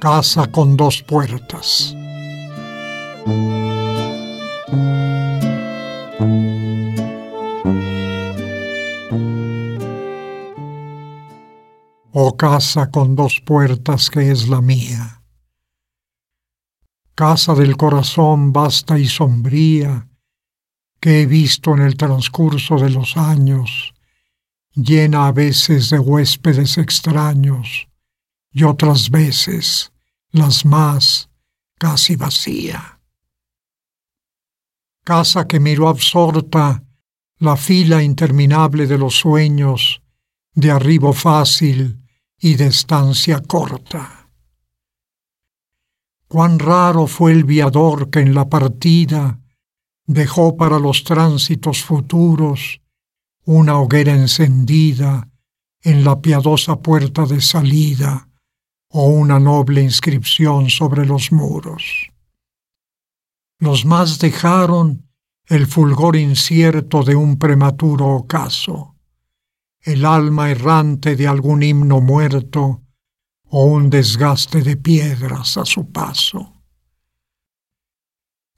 Casa con dos puertas. Oh casa con dos puertas que es la mía. Casa del corazón vasta y sombría que he visto en el transcurso de los años, llena a veces de huéspedes extraños y otras veces, las más, casi vacía. Casa que miró absorta la fila interminable de los sueños de arribo fácil y de estancia corta. Cuán raro fue el viador que en la partida dejó para los tránsitos futuros una hoguera encendida en la piadosa puerta de salida o una noble inscripción sobre los muros. Los más dejaron el fulgor incierto de un prematuro ocaso el alma errante de algún himno muerto o un desgaste de piedras a su paso.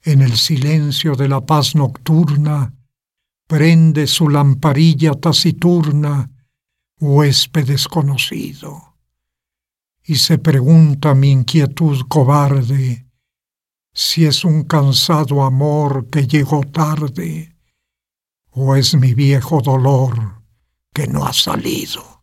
En el silencio de la paz nocturna prende su lamparilla taciturna huésped desconocido, y se pregunta mi inquietud cobarde si es un cansado amor que llegó tarde o es mi viejo dolor que no ha salido.